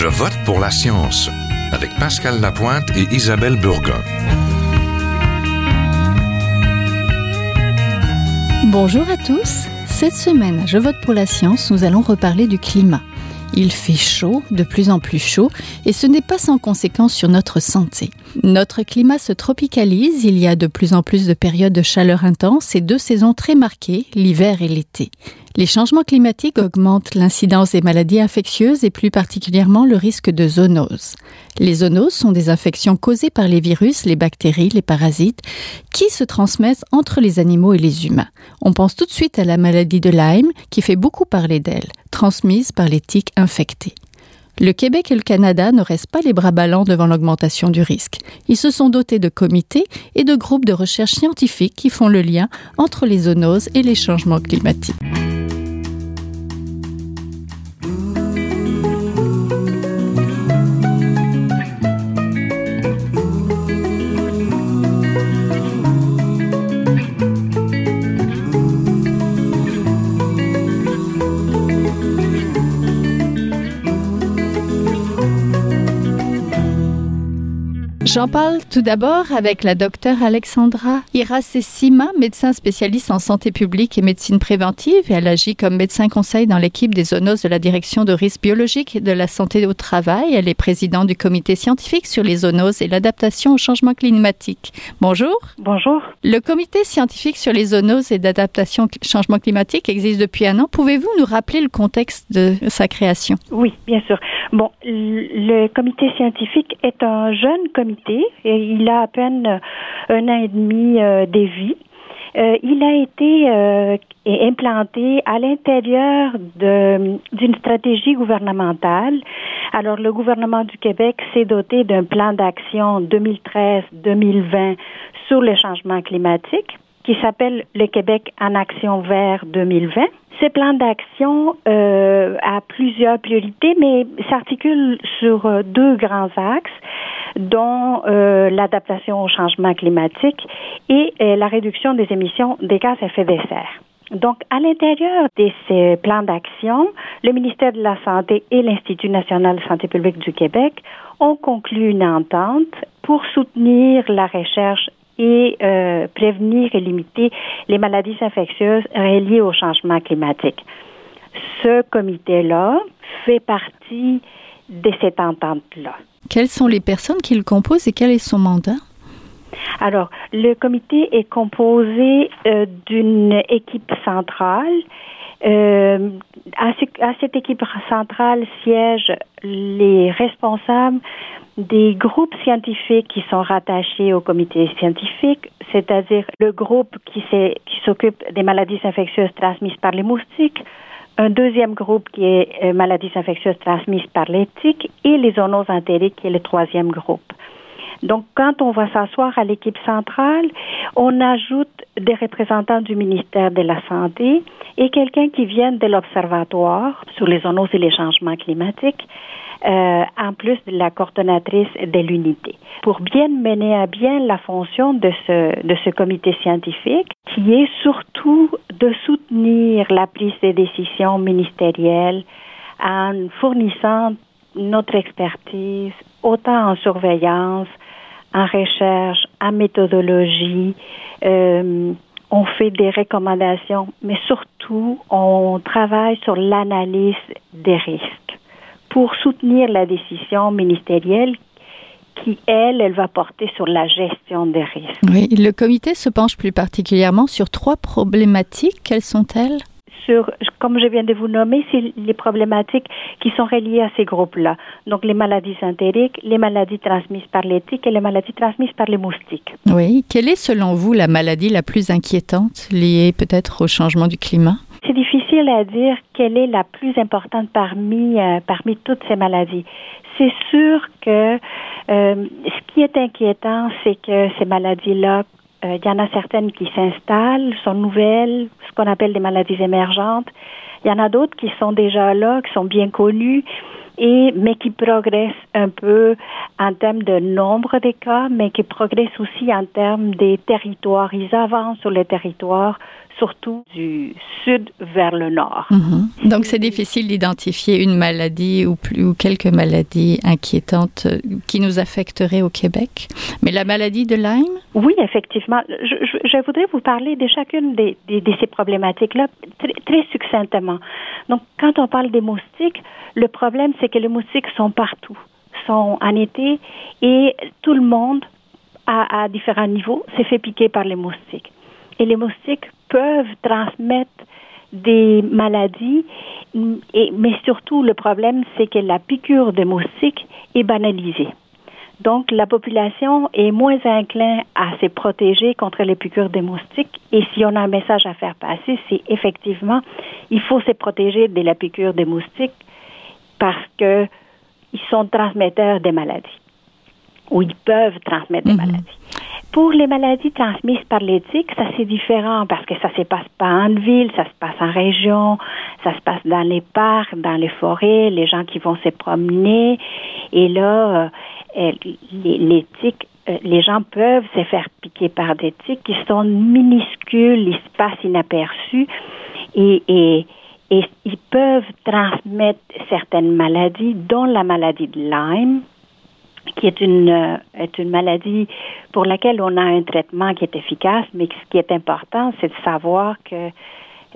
Je vote pour la science avec Pascal Lapointe et Isabelle Burgon. Bonjour à tous. Cette semaine, Je vote pour la science, nous allons reparler du climat. Il fait chaud, de plus en plus chaud, et ce n'est pas sans conséquence sur notre santé. Notre climat se tropicalise, il y a de plus en plus de périodes de chaleur intense et deux saisons très marquées, l'hiver et l'été. Les changements climatiques augmentent l'incidence des maladies infectieuses et plus particulièrement le risque de zoonose. Les zoonoses sont des infections causées par les virus, les bactéries, les parasites, qui se transmettent entre les animaux et les humains. On pense tout de suite à la maladie de Lyme, qui fait beaucoup parler d'elle, transmise par les tiques infectées. Le Québec et le Canada ne restent pas les bras ballants devant l'augmentation du risque. Ils se sont dotés de comités et de groupes de recherche scientifiques qui font le lien entre les zoonoses et les changements climatiques. J'en parle tout d'abord avec la docteure Alexandra Iracessima, médecin spécialiste en santé publique et médecine préventive. elle agit comme médecin conseil dans l'équipe des zoonoses de la direction de risques biologiques et de la santé au travail. Elle est présidente du comité scientifique sur les zoonoses et l'adaptation au changement climatique. Bonjour. Bonjour. Le comité scientifique sur les zoonoses et d'adaptation au changement climatique existe depuis un an. Pouvez-vous nous rappeler le contexte de sa création? Oui, bien sûr. Bon, le comité scientifique est un jeune comité et il a à peine euh, un an et demi euh, de vie. Euh, il a été implanté à l'intérieur d'une stratégie gouvernementale. Alors, le gouvernement du Québec s'est doté d'un plan d'action 2013-2020 sur le changement climatique qui s'appelle le Québec en action vert 2020. Ce plan d'action euh, a plusieurs priorités, mais s'articule sur euh, deux grands axes, dont euh, l'adaptation au changement climatique et euh, la réduction des émissions des gaz à effet de serre. Donc, à l'intérieur de ces plans d'action, le ministère de la Santé et l'Institut national de santé publique du Québec ont conclu une entente pour soutenir la recherche et euh, prévenir et limiter les maladies infectieuses reliées au changement climatique. Ce comité-là fait partie de cette entente-là. Quelles sont les personnes qui le composent et quel est son mandat? Alors, le comité est composé euh, d'une équipe centrale. Euh, à, cette équipe centrale siègent les responsables des groupes scientifiques qui sont rattachés au comité scientifique, c'est-à-dire le groupe qui s'occupe des maladies infectieuses transmises par les moustiques, un deuxième groupe qui est euh, maladies infectieuses transmises par l'éthique et les zoonoses entériques qui est le troisième groupe. Donc, quand on va s'asseoir à l'équipe centrale, on ajoute des représentants du ministère de la Santé et quelqu'un qui vient de l'Observatoire sur les zoonoses et les changements climatiques euh, en plus de la coordonnatrice de l'unité. Pour bien mener à bien la fonction de ce, de ce comité scientifique, qui est surtout de soutenir la prise de décision ministérielle en fournissant notre expertise autant en surveillance, en recherche, en méthodologie. Euh, on fait des recommandations, mais surtout, on travaille sur l'analyse des risques pour soutenir la décision ministérielle qui, elle, elle va porter sur la gestion des risques. Oui, le comité se penche plus particulièrement sur trois problématiques. Quelles sont-elles? Sur, comme je viens de vous nommer, c'est les problématiques qui sont reliées à ces groupes-là. Donc, les maladies entériques, les maladies transmises par l'éthique et les maladies transmises par les moustiques. Oui. Quelle est, selon vous, la maladie la plus inquiétante liée peut-être au changement du climat? C'est difficile à dire quelle est la plus importante parmi, euh, parmi toutes ces maladies. C'est sûr que euh, ce qui est inquiétant, c'est que ces maladies-là, euh, il y en a certaines qui s'installent, sont nouvelles, ce qu'on appelle des maladies émergentes. Il y en a d'autres qui sont déjà là, qui sont bien connues et mais qui progresse un peu en termes de nombre de cas, mais qui progresse aussi en termes des territoires. Ils avancent sur les territoires surtout du sud vers le nord. Mhm. Donc c'est difficile d'identifier une maladie ou, plus, ou quelques maladies inquiétantes euh, qui nous affecteraient au Québec. Mais la maladie de Lyme? Oui, effectivement. Je, voudrais vous parler de chacune de, ces problématiques-là très, très succinctement. Donc quand on parle des moustiques, le problème c'est que les moustiques sont partout, sont en été et tout le monde à, à différents niveaux s'est fait piquer par les moustiques. Et les moustiques peuvent transmettre des maladies, mais surtout le problème, c'est que la piqûre de moustiques est banalisée. Donc, la population est moins incline à se protéger contre les piqûres de moustiques. Et si on a un message à faire passer, c'est effectivement, il faut se protéger de la piqûre des moustiques parce que ils sont transmetteurs des maladies ou ils peuvent transmettre des mhm. maladies. Pour les maladies transmises par l'éthique, ça c'est différent parce que ça se passe pas en ville, ça se passe en région, ça se passe dans les parcs, dans les forêts, les gens qui vont se promener. Et là, euh, les, tiques, euh, les gens peuvent se faire piquer par des tiques qui sont minuscules, ils se passent inaperçus et, et, et ils peuvent transmettre certaines maladies, dont la maladie de Lyme, qui est une, euh, est une maladie pour laquelle on a un traitement qui est efficace, mais ce qui est important, c'est de savoir que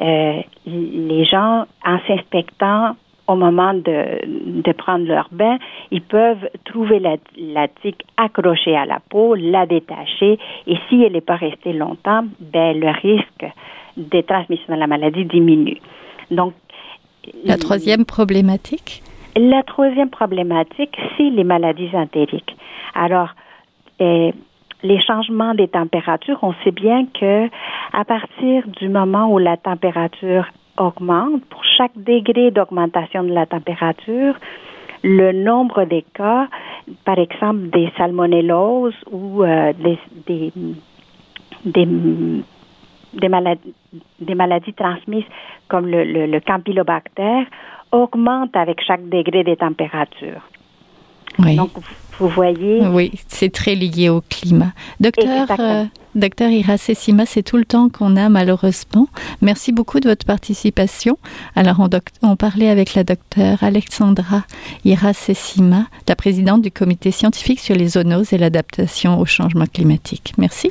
euh, les gens, en s'inspectant au moment de, de prendre leur bain, ils peuvent trouver la, la tique accrochée à la peau, la détacher, et si elle n'est pas restée longtemps, ben, le risque de transmission de la maladie diminue. Donc, la troisième problématique? La troisième problématique, c'est les maladies entériques. Alors, euh, les changements des températures, on sait bien que à partir du moment où la température augmente, pour chaque degré d'augmentation de la température, le nombre des cas, par exemple des salmonelloses ou euh, des, des, des, des, maladies, des maladies transmises comme le, le, le campylobactère, augmente avec chaque degré des températures. Oui. Donc, vous voyez. Oui, c'est très lié au climat. Docteur, euh, docteur Iracessima, c'est tout le temps qu'on a malheureusement. Merci beaucoup de votre participation. Alors, on, on parlait avec la docteure Alexandra Iracessima, la présidente du comité scientifique sur les zoonoses et l'adaptation au changement climatique. Merci.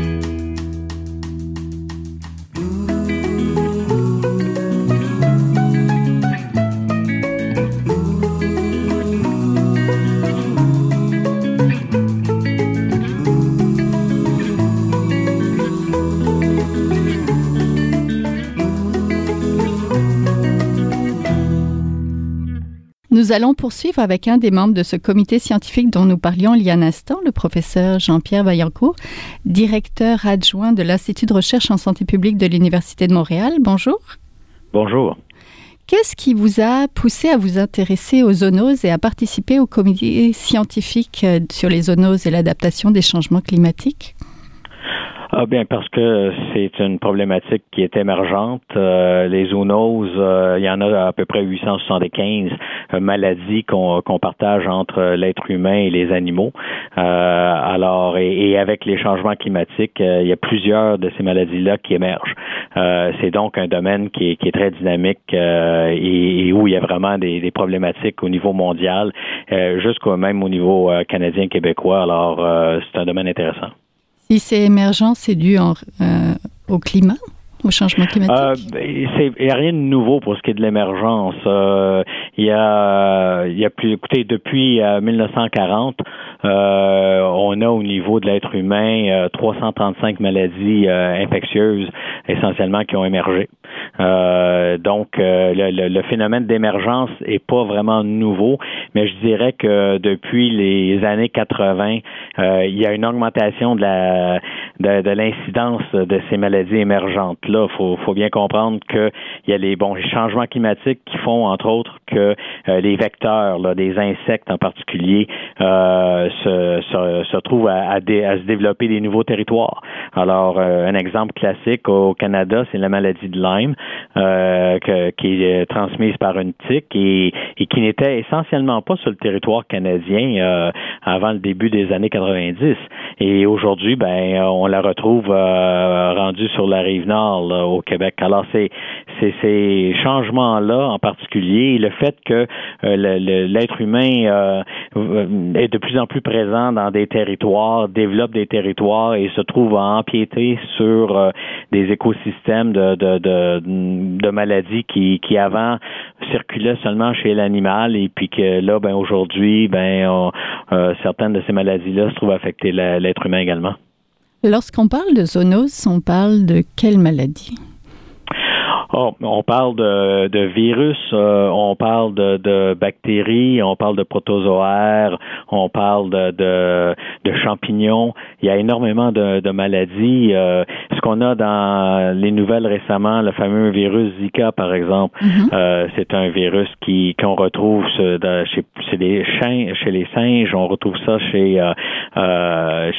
Nous allons poursuivre avec un des membres de ce comité scientifique dont nous parlions il y a un instant, le professeur Jean-Pierre Vaillancourt, directeur adjoint de l'Institut de recherche en santé publique de l'Université de Montréal. Bonjour. Bonjour. Qu'est-ce qui vous a poussé à vous intéresser aux zoonoses et à participer au comité scientifique euh, sur les zoonoses et l'adaptation des changements climatiques? Ah bien parce que c'est une problématique qui est émergente. Euh, les zoonoses, euh, il y en a à peu près 875 euh, maladies qu'on partage entre l'être humain et les animaux. alors et, avec les changements climatiques, il y a plusieurs de ces maladies-là qui émergent. c'est donc un domaine qui est, très dynamique et, où il y a vraiment des, des problématiques au niveau mondial, jusqu'au même au niveau canadien québécois. Alors c'est un domaine intéressant. Si c'est émergent, c'est dû euh, au climat? Changement climatique? Euh, ben, il n'y a rien de nouveau pour ce qui est de l'émergence. Euh, il y a, il y a plus, écoutez, depuis 1940, on a au niveau de l'être humain 335 maladies infectieuses essentiellement qui ont émergé. Euh, donc, euh, le, phénomène d'émergence est pas vraiment nouveau, mais je dirais que depuis les années 80, euh, il y a une augmentation de la de l'incidence de ces maladies émergentes. Là, faut, faut bien comprendre qu'il y a les bons changements climatiques qui font, entre autres, que les vecteurs, là, des insectes en particulier, se, se, se, trouvent à, à, se développer des nouveaux territoires. Alors, un exemple classique au Canada, c'est la maladie de Lyme. qui est transmise par une tique et, et qui n'était essentiellement pas sur le territoire canadien avant le début des années 90. Et aujourd'hui, ben, on la retrouve rendue sur la rive nord au Québec. Alors c'est ces changements-là en particulier, le fait que l'être humain est de plus en plus présent dans des territoires, développe des territoires et se trouve à empiéter sur euh, des écosystèmes de, maladies qui, qui avant circulaient seulement chez l'animal et puis que là, ben aujourd'hui, ben euh, certaines de ces maladies-là se trouvent affecter l'être humain également. Lorsqu'on parle de zoonose, on parle de quelle maladie? Oh, on parle de, de virus, euh, on parle de, de, bactéries, on parle de protozoaires, on parle de, de, de champignons. Il y a énormément de, de maladies. Euh, ce qu'on a dans les nouvelles récemment, le fameux virus Zika, par exemple, mm-hmm. euh, c'est un virus qui qu'on retrouve chez, chez, les chiens, chez les singes, on retrouve ça chez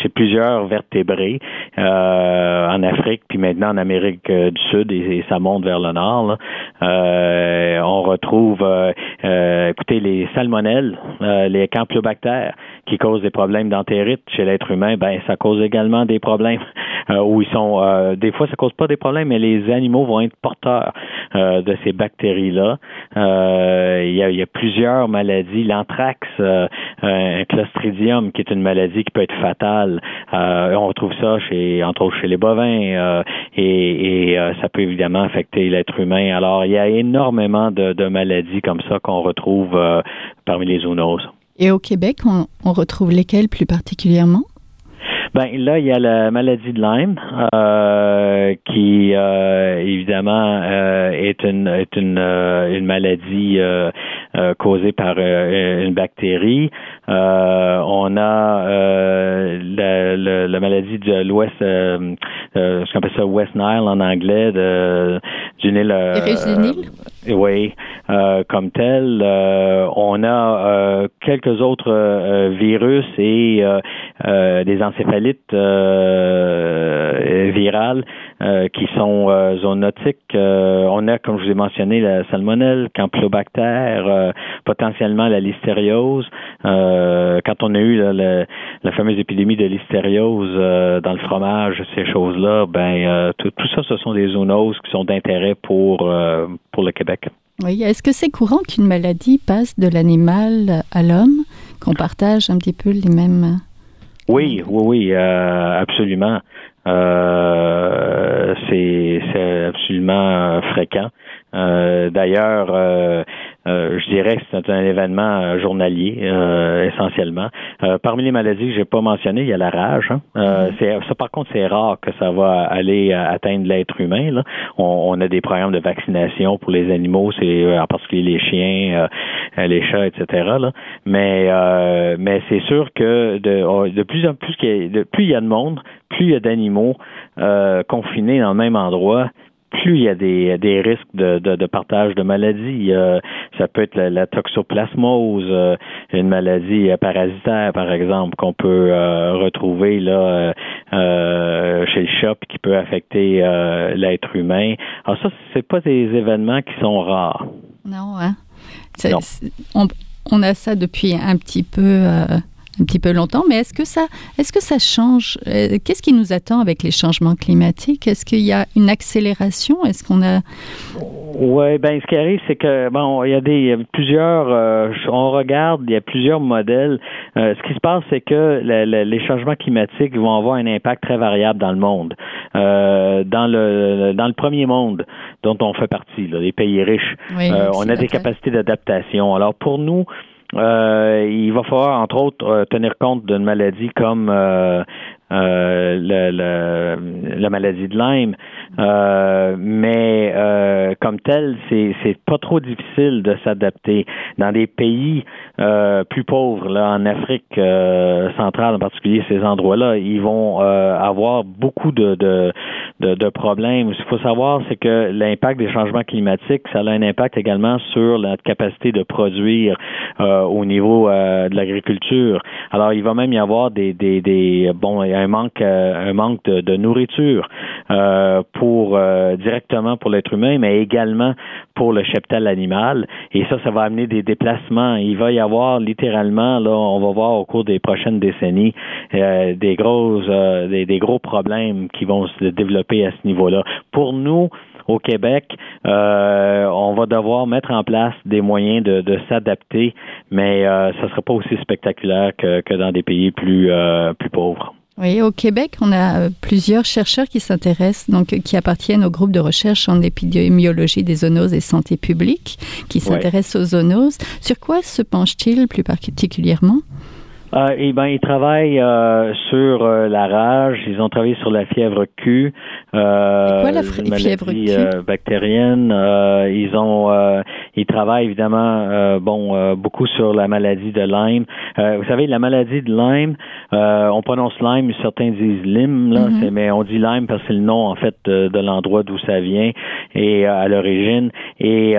chez plusieurs vertébrés en Afrique, puis maintenant en Amérique du Sud, et, et ça monte vers le nord. Euh, on retrouve, euh, euh, écoutez, les salmonelles, les campylobactères qui causent des problèmes d'entérite chez l'être humain. Ben, ça cause également des problèmes où ils sont. des fois, ça cause pas des problèmes, mais les animaux vont être porteurs de ces bactéries-là. Il y, a, y, a, plusieurs maladies. L'anthrax, un clostridium, qui est une maladie qui peut être fatale. on retrouve ça chez, entre autres, chez les bovins, et, et ça peut évidemment affecter l'être humain. Alors, il y a énormément de, maladies comme ça qu'on retrouve euh, parmi les zoonoses. Et au Québec, on retrouve lesquelles plus particulièrement? Ben là, il y a la maladie de Lyme, euh, qui euh, évidemment euh, est une est une, une maladie causée par une bactérie. on a la, la, maladie de l'Ouest, ce qu'on appelle ça West Nile en anglais, de, du Nil. oui, comme tel. on a quelques autres virus et des encéphalites euh, virales euh, qui sont euh, zoonotiques. on a, comme je vous ai mentionné, la salmonelle, campylobactère, potentiellement la listériose. quand on a eu la, fameuse épidémie de listériose dans le fromage, ces choses-là, ben tout, tout, ça, ce sont des zoonoses qui sont d'intérêt pour pour le Québec. Oui, est-ce que c'est courant qu'une maladie passe de l'animal à l'homme, qu'on partage un petit peu les mêmes oui, oui, oui, euh, absolument. Euh, c'est absolument fréquent. Euh, d'ailleurs, euh, euh, je dirais que c'est un événement journalier essentiellement. parmi les maladies que j'ai pas mentionnées, il y a la rage. Hein. Mm-hmm. ça, par contre, c'est rare que ça va aller atteindre l'être humain. Là. On, a des programmes de vaccination pour les animaux, c'est en particulier les chiens, les chats, etc. Là. Mais mais c'est sûr que de, oh, de plus en plus, de, plus il y a de monde, plus il y a d'animaux confinés dans le même endroit, plus il y a des, des risques de, de, partage de maladies. ça peut être la, toxoplasmose, euh, une maladie parasitaire, par exemple, qu'on peut euh, retrouver là euh, chez le chat qui peut affecter l'être humain. Alors ça, c'est pas des événements qui sont rares. Non, hein? On, on, a ça depuis un petit peu un petit peu longtemps, mais est-ce que ça, est-ce que ça change euh, Qu'est-ce qui nous attend avec les changements climatiques? Est-ce qu'il y a une accélération? Est-ce qu'on a Oui, ben ce qui arrive, c'est que bon, il y a des plusieurs. Euh, on regarde, il y a plusieurs modèles. Euh, ce qui se passe, c'est que les changements climatiques vont avoir un impact très variable dans le monde. dans le dans le premier monde dont on fait partie, les pays riches, on a des capacités d'adaptation. Alors pour nous, il va falloir, entre autres, euh, tenir compte d'une maladie comme euh, la maladie de Lyme. mais comme comme tel, c'est c'est pas trop difficile de s'adapter. Dans des pays euh, plus pauvres, là, en Afrique euh, centrale en particulier, ces endroits-là, ils vont euh, avoir beaucoup de, de, de, de problèmes. Ce qu'il faut savoir, c'est que l'impact des changements climatiques, ça a un impact également sur la capacité de produire au niveau de l'agriculture. Alors, il va même y avoir des, des, des bon, un manque, un manque de, de nourriture pour directement pour l'être humain, mais également pour le cheptel animal. Et ça, ça va amener des déplacements. Il va y avoir littéralement, là, on va voir au cours des prochaines décennies, euh, des grosses, euh, des, gros problèmes qui vont se développer à ce niveau-là. Pour nous, au Québec, euh, on va devoir mettre en place des moyens de, s'adapter, mais euh, ça ne sera pas aussi spectaculaire que, que dans des pays plus, plus pauvres. Oui, au Québec, on a plusieurs chercheurs qui s'intéressent, donc qui appartiennent au groupe de recherche en épidémiologie des zoonoses et santé publique, qui s'intéressent aux zoonoses. Sur quoi se penchent-ils plus particulièrement? Euh, eh ben, ils travaillent euh, sur euh, la rage. Ils ont travaillé sur la fièvre Q. Euh, quoi la fièvre Q? euh, bactérienne. ils ont, ils travaillent évidemment, bon, beaucoup sur la maladie de Lyme. vous savez, la maladie de Lyme, on prononce Lyme, certains disent Lyme, là, mm-hmm. mais on dit Lyme parce que c'est le nom en fait de, l'endroit d'où ça vient et à l'origine. Et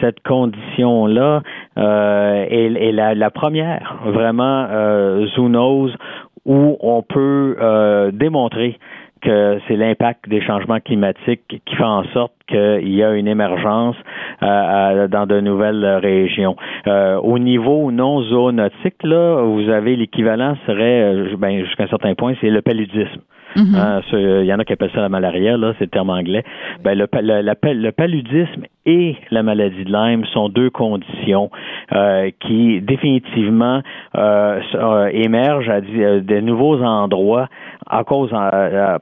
cette condition là est, est la, la première vraiment euh, zoonose où on peut euh, démontrer que c'est l'impact des changements climatiques qui fait en sorte qu'il y a une émergence euh, dans de nouvelles régions. au niveau non zoonotique, là, vous avez l'équivalent serait, ben, jusqu'à un certain point, c'est le paludisme. Mm-hmm. Hein, il y en a qui appellent ça la malaria, là, c'est le terme anglais. Ben, le, le, paludisme et la maladie de Lyme sont deux conditions euh, qui définitivement euh, euh émergent à euh, de nouveaux endroits à cause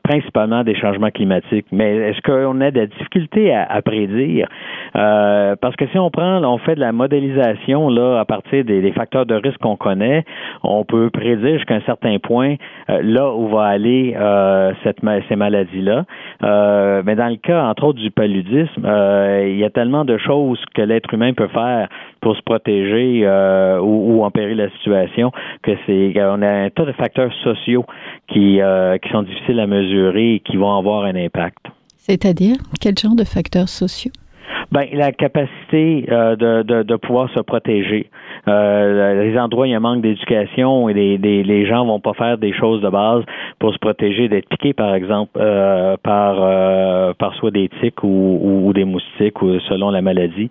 principalement des changements climatiques. Mais est-ce qu'on a des difficultés à, à prédire? parce que si on prend, on fait de la modélisation là à partir des, des facteurs de risque qu'on connaît, on peut prédire jusqu'à un certain point là où va aller cette, ces maladies-là. mais dans le cas, entre autres, du paludisme, il y a tellement de choses que l'être humain peut faire pour se protéger euh, ou, ou, empirer la situation que c'est on a un tas de facteurs sociaux qui, euh, qui sont difficiles à mesurer et qui vont avoir un impact. C'est-à-dire quel genre de facteurs sociaux? Ben, la capacité euh, de, de, de, pouvoir se protéger. Euh, les endroits il y a un manque d'éducation et les, les, les, gens vont pas faire des choses de base pour se protéger d'être piqués, par exemple, euh, par, euh, par soit des tiques ou, ou, des moustiques ou selon la maladie.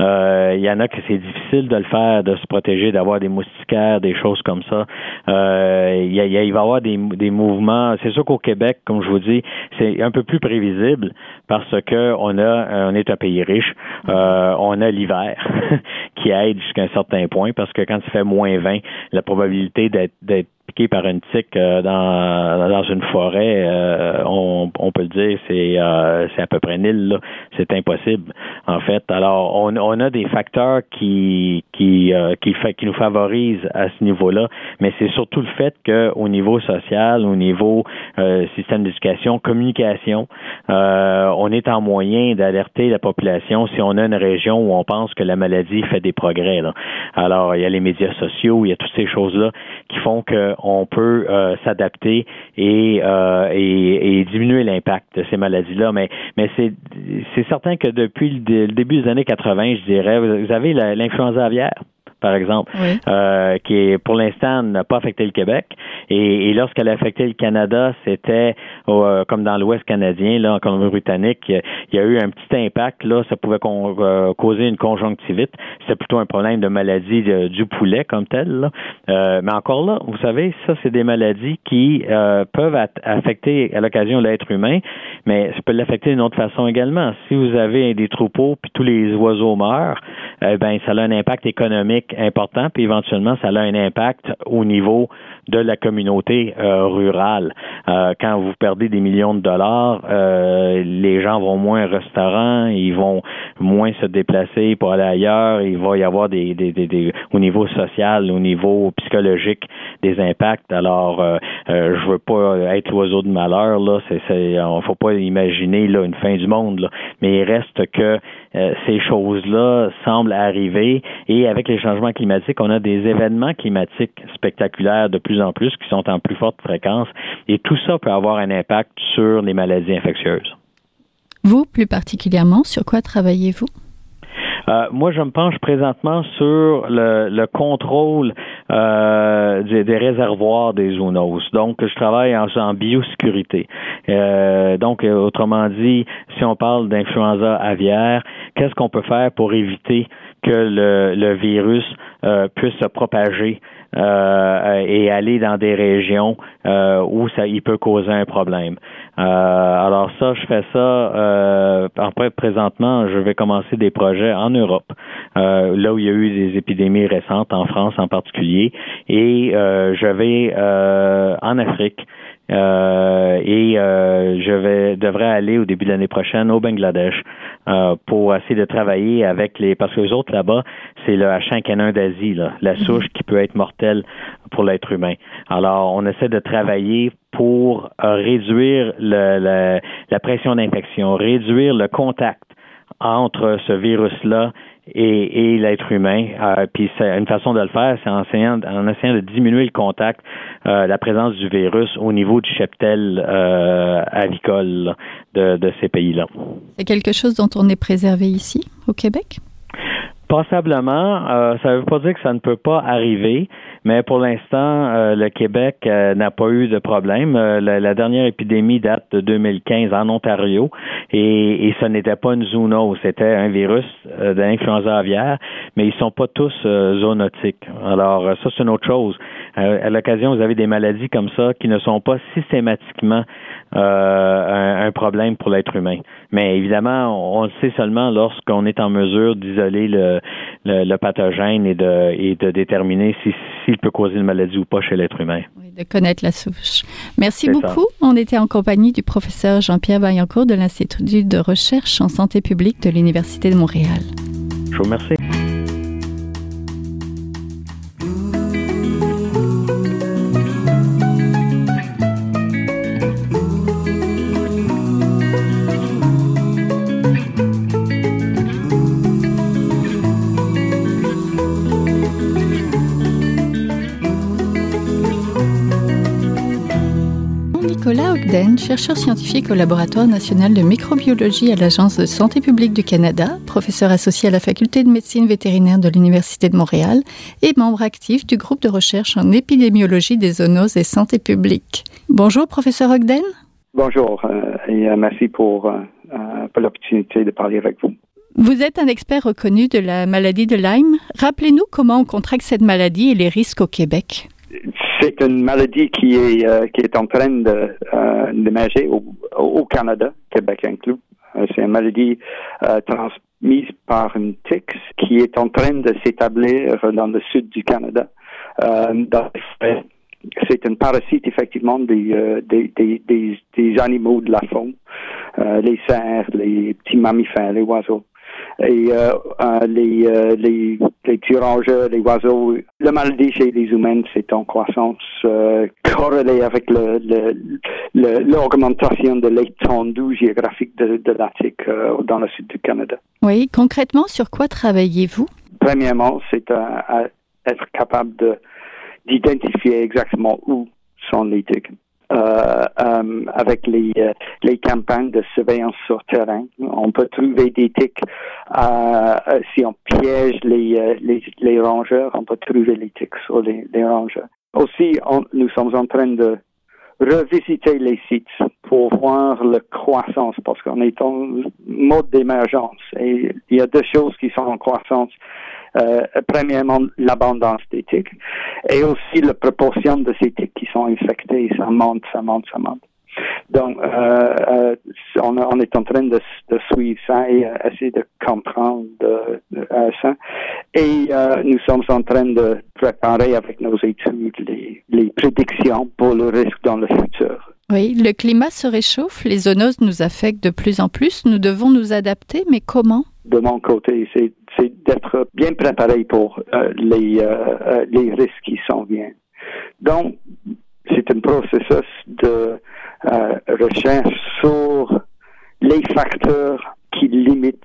Euh, il y en a que c'est difficile de le faire, de se protéger, d'avoir des moustiquaires, des choses comme ça. il, y a, il va y avoir des, des mouvements. C'est sûr qu'au Québec, comme je vous dis, c'est un peu plus prévisible parce que on a on est un pays riche. On a l'hiver qui aide jusqu'à un certain point parce que quand il fait moins 20, la probabilité d'être piqué par une tique euh, dans, dans une forêt, euh, on, on, peut le dire, c'est euh, c'est à peu près nul. C'est impossible, en fait. Alors, on, on a des facteurs qui qui qui, fait, qui nous favorisent à ce niveau-là, mais c'est surtout le fait qu'au niveau social, au niveau système d'éducation, communication, on est en moyen d'alerter la population si on a une région où on pense que la maladie fait des progrès. Là. Alors, il y a les médias sociaux, il y a toutes ces choses-là qui font que on peut euh, s'adapter euh, et, et, diminuer l'impact de ces maladies-là. Mais, mais c'est, c'est certain que depuis le, début des années 80, je dirais, vous avez l'influenza aviaire? Par exemple, euh, qui pour l'instant n'a pas affecté le Québec. Et, lorsqu'elle a affecté le Canada, c'était euh, comme dans l'Ouest canadien, là, en Colombie-Britannique, il y a eu un petit impact. Là, ça pouvait euh, causer une conjonctivite. C'était plutôt un problème de maladie du poulet comme tel. mais encore là, vous savez, ça, c'est des maladies qui peuvent affecter à l'occasion l'être humain, mais ça peut l'affecter d'une autre façon également. Si vous avez des troupeaux puis tous les oiseaux meurent, eh ben ça a un impact économique important, puis éventuellement, ça a un impact au niveau de la communauté euh, rurale. Euh, quand vous perdez des millions de dollars, euh, les gens vont moins au restaurant, ils vont moins se déplacer pour aller ailleurs. Il va y avoir des, des, des, au niveau social, au niveau psychologique, des impacts. Alors, je veux pas être l'oiseau de malheur là. C'est, c'est, faut pas imaginer là une fin du monde. Mais il reste que ces choses-là semblent arriver et avec les changements climatiques, on a des événements climatiques spectaculaires de plus en plus qui sont en plus forte fréquence et tout ça peut avoir un impact sur les maladies infectieuses. Vous, plus particulièrement, sur quoi travaillez-vous? Euh, moi, je me penche présentement sur le, contrôle euh, des, réservoirs des zoonoses. Donc, je travaille en, en biosécurité. Euh, donc, autrement dit, si on parle d'influenza aviaire, qu'est-ce qu'on peut faire pour éviter que le, virus puisse se propager euh, et aller dans des régions euh, où ça il peut causer un problème. Euh, alors ça, je fais ça. Euh, après, présentement, je vais commencer des projets en Europe, là où il y a eu des épidémies récentes, en France en particulier, et je vais en Afrique. Euh, et euh, je vais devrais aller au début de l'année prochaine au Bangladesh euh, pour essayer de travailler avec les parce que les autres là-bas c'est le H5N1 d'Asie la mhm. souche qui peut être mortelle pour l'être humain. Alors on essaie de travailler pour réduire le, la pression d'infection, réduire le contact entre ce virus-là et, l'être humain. Euh, puis une façon de le faire, c'est en essayant, en essayant de diminuer le contact, euh, la présence du virus au niveau du cheptel euh, avicole de, de ces pays-là. C'est quelque chose dont on est préservé ici, au Québec? Passablement, euh, ça ne veut pas dire que ça ne peut pas arriver, mais pour l'instant, euh, le Québec euh, n'a pas eu de problème. La, dernière épidémie date de 2015 en Ontario et, et ce n'était pas une zoonose, c'était un virus d'influenza aviaire, mais ils sont pas tous zoonotiques. Alors ça, c'est une autre chose. À l'occasion, vous avez des maladies comme ça qui ne sont pas systématiquement un, un, problème pour l'être humain. Mais évidemment, on, le sait seulement lorsqu'on est en mesure d'isoler le, le, pathogène et de, et de déterminer s'il peut causer une maladie ou pas chez l'être humain. Oui, de connaître la souche. Merci beaucoup. On était en compagnie du professeur Jean-Pierre Vaillancourt de l'Institut de recherche en santé publique de l'Université de Montréal. Je vous remercie. Chercheur scientifique au Laboratoire national de microbiologie à l'Agence de santé publique du Canada, professeur associé à la Faculté de médecine vétérinaire de l'Université de Montréal et membre actif du groupe de recherche en épidémiologie des zoonoses et santé publique. Bonjour, professeur Ogden. Bonjour euh, et euh, merci pour, euh, pour l'opportunité de parler avec vous. Vous êtes un expert reconnu de la maladie de Lyme. Rappelez-nous comment on contracte cette maladie et les risques au Québec c'est une maladie qui est euh, qui est en train de euh, d'émerger au, au, Canada, Québec inclus. Euh, c'est une maladie transmise par une tique qui est en train de s'établir dans le sud du Canada. c'est un parasite effectivement des, des, des, des, animaux de la faune, les cerfs, les petits mammifères, les oiseaux et euh, euh, les, euh, les, les turangeurs, les oiseaux. La maladie chez les humains, c'est en croissance euh, corrélée avec l'augmentation le, le, de l'étendue géographique de, de l'Attique euh, dans le sud du Canada. Oui, concrètement, sur quoi travaillez-vous? Premièrement, c'est à, être capable de d'identifier exactement où sont les tiques euh, avec les, euh, les campagnes de surveillance sur terrain. On peut trouver des tics euh, si on piège les, les, les, rongeurs, on peut trouver les tics sur les, les rongeurs. Aussi, on, nous sommes en train de revisiter les sites pour voir la croissance parce qu'on est en mode d'émergence et il y a deux choses qui sont en croissance euh, premièrement l'abondance d'éthiques et aussi la proportion de ces tiques qui sont infectés. Ça monte, ça monte, ça monte. Donc, euh, euh, on, on, est en train de, de suivre ça et euh, essayer de comprendre ça. Et nous sommes en train de préparer avec nos études les, les prédictions pour le risque dans le futur. Oui, le climat se réchauffe, les zoonoses nous affectent de plus en plus, nous devons nous adapter, mais comment? De mon côté, c'est d'être bien préparé pour euh, les, euh, les risques qui s'en viennent. Donc, c'est un processus de recherche sur les facteurs qui limitent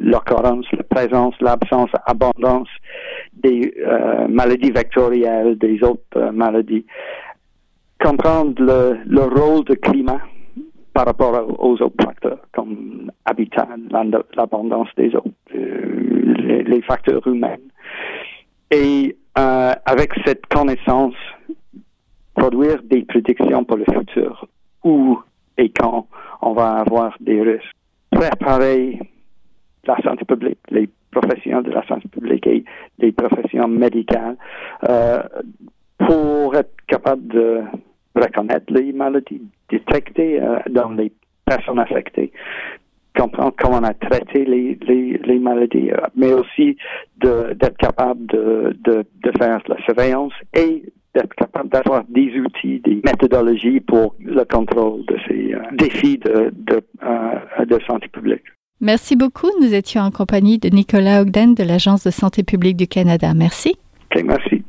l'occurrence, la présence, l'absence, l'abondance des maladies vectorielles, des autres maladies. Comprendre le, le rôle du climat par rapport aux autres facteurs comme habitat, l'abondance des eaux, euh, les, facteurs humains. Et euh, avec cette connaissance, produire des prédictions pour le futur, où et quand on va avoir des risques. Préparer la santé publique, les professions de la santé publique et les professions médicales euh, pour être capable de reconnaître les maladies, détecter euh, dans les personnes affectées, comprendre comment on a traité les, maladies, euh, mais aussi d'être capable de, de, de faire la surveillance et d'être capable d'avoir des outils, des méthodologies pour le contrôle de ces euh, défis de, de, de santé publique. Merci beaucoup. Nous étions en compagnie de Nicolas Ogden de l'Agence de santé publique du Canada. Merci. OK, merci.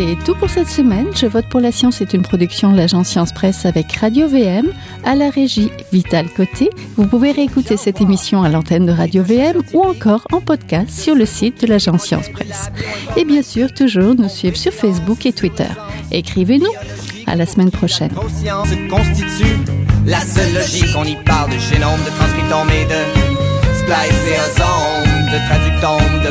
C'est tout pour cette semaine. Je vote pour la science est une production de l'agence Science Presse avec Radio VM, à la régie Vital Côté. Vous pouvez réécouter cette émission à l'antenne de Radio VM ou encore en podcast sur le site de l'agence Science Presse. Et bien sûr, toujours nous suivre sur Facebook et Twitter. Écrivez-nous. À la semaine prochaine. la seule logique. On y parle de de et de de de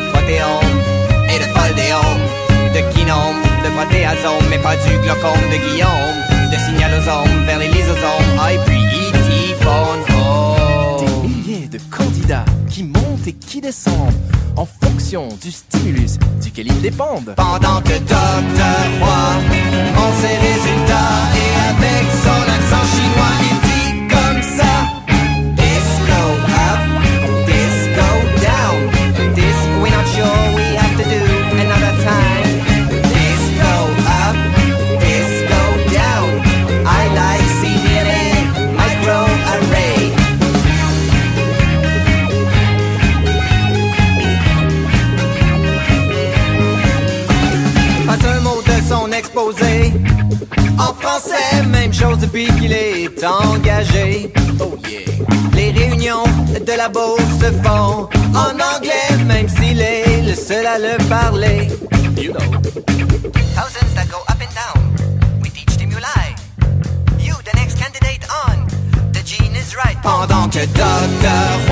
et de de kinome, de protéasome, mais pas du glaucome de Guillaume, de signalosome vers les lysosomes, ah, et puis itiphone. Oh. Des milliers de candidats qui montent et qui descendent en fonction du stimulus duquel ils dépendent. Pendant que Docteur Roy monte ses résultats et avec son accent chinois, il parler. You know. Thousands that go up and down. We teach stimuli. You, the next candidate on. The gene is right. Pendant que Dr.